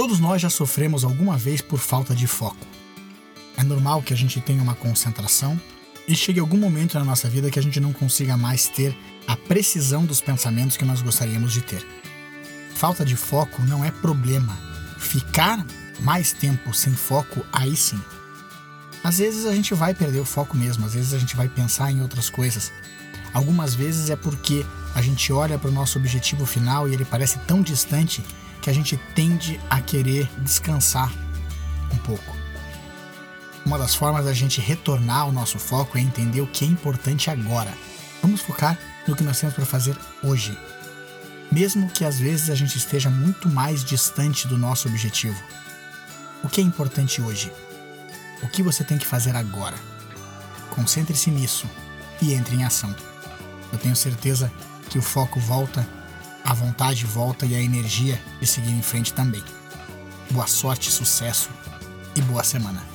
Todos nós já sofremos alguma vez por falta de foco. É normal que a gente tenha uma concentração e chegue algum momento na nossa vida que a gente não consiga mais ter a precisão dos pensamentos que nós gostaríamos de ter. Falta de foco não é problema. Ficar mais tempo sem foco, aí sim. Às vezes a gente vai perder o foco mesmo, às vezes a gente vai pensar em outras coisas. Algumas vezes é porque a gente olha para o nosso objetivo final e ele parece tão distante que a gente tende a querer descansar um pouco. Uma das formas da gente retornar ao nosso foco é entender o que é importante agora. Vamos focar no que nós temos para fazer hoje. Mesmo que às vezes a gente esteja muito mais distante do nosso objetivo. O que é importante hoje? O que você tem que fazer agora? Concentre-se nisso e entre em ação. Eu tenho certeza que o foco volta a vontade volta e a energia de seguir em frente também. Boa sorte, sucesso e boa semana.